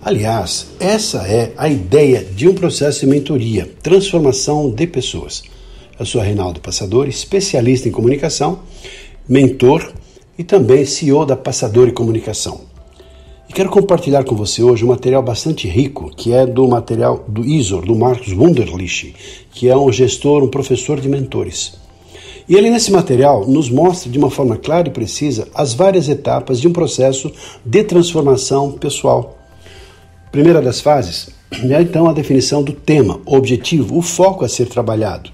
Aliás, essa é a ideia de um processo de mentoria, transformação de pessoas. Eu sou Reinaldo Passador, especialista em comunicação, mentor e também CEO da Passador e Comunicação. E quero compartilhar com você hoje um material bastante rico, que é do material do ISOR, do Marcos Wunderlich, que é um gestor, um professor de mentores. E ele, nesse material, nos mostra de uma forma clara e precisa as várias etapas de um processo de transformação pessoal. Primeira das fases é então a definição do tema, o objetivo, o foco a ser trabalhado.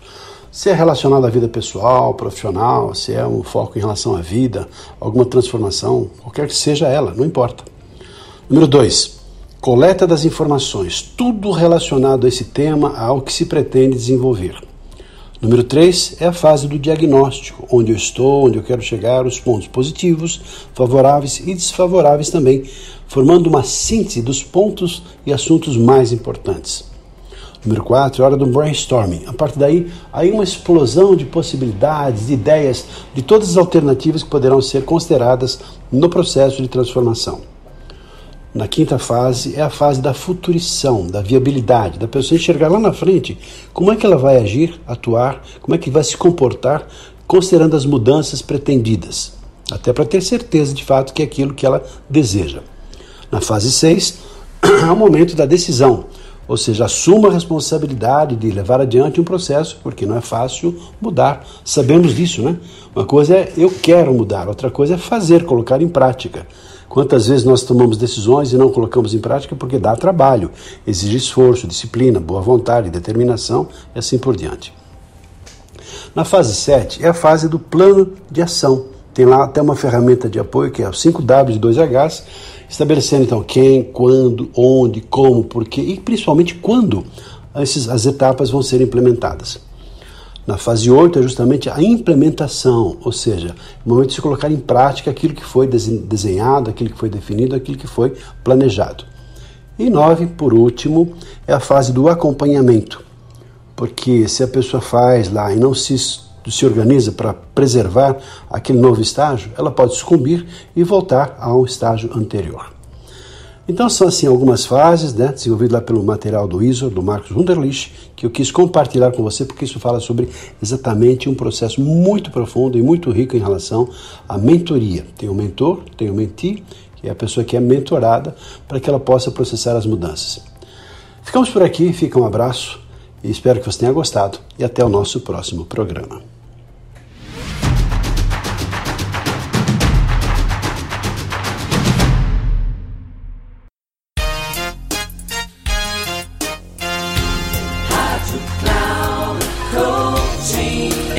Se é relacionado à vida pessoal, profissional, se é um foco em relação à vida, alguma transformação, qualquer que seja ela, não importa. Número 2. Coleta das informações, tudo relacionado a esse tema, ao que se pretende desenvolver. Número 3 é a fase do diagnóstico, onde eu estou, onde eu quero chegar, os pontos positivos, favoráveis e desfavoráveis também, formando uma síntese dos pontos e assuntos mais importantes. Número 4 é a hora do brainstorming. A partir daí, aí uma explosão de possibilidades, de ideias, de todas as alternativas que poderão ser consideradas no processo de transformação. Na quinta fase é a fase da futurição, da viabilidade, da pessoa enxergar lá na frente como é que ela vai agir, atuar, como é que vai se comportar, considerando as mudanças pretendidas, até para ter certeza de fato que é aquilo que ela deseja. Na fase 6 é o momento da decisão, ou seja, assuma a responsabilidade de levar adiante um processo, porque não é fácil mudar. Sabemos disso, né? Uma coisa é eu quero mudar, outra coisa é fazer, colocar em prática. Quantas vezes nós tomamos decisões e não colocamos em prática porque dá trabalho, exige esforço, disciplina, boa vontade, determinação e assim por diante. Na fase 7 é a fase do plano de ação. Tem lá até uma ferramenta de apoio que é o 5W de 2Hs, estabelecendo então quem, quando, onde, como, porquê e principalmente quando esses, as etapas vão ser implementadas. Na fase 8 é justamente a implementação, ou seja, o momento de se colocar em prática aquilo que foi desenhado, aquilo que foi definido, aquilo que foi planejado. E 9, por último, é a fase do acompanhamento. Porque se a pessoa faz lá e não se, se organiza para preservar aquele novo estágio, ela pode sucumbir e voltar ao estágio anterior. Então são assim algumas fases, né, desenvolvidas lá pelo material do ISO, do Marcos Wunderlich, que eu quis compartilhar com você, porque isso fala sobre exatamente um processo muito profundo e muito rico em relação à mentoria. Tem o mentor, tem o mentee, que é a pessoa que é mentorada, para que ela possa processar as mudanças. Ficamos por aqui, fica um abraço e espero que você tenha gostado e até o nosso próximo programa.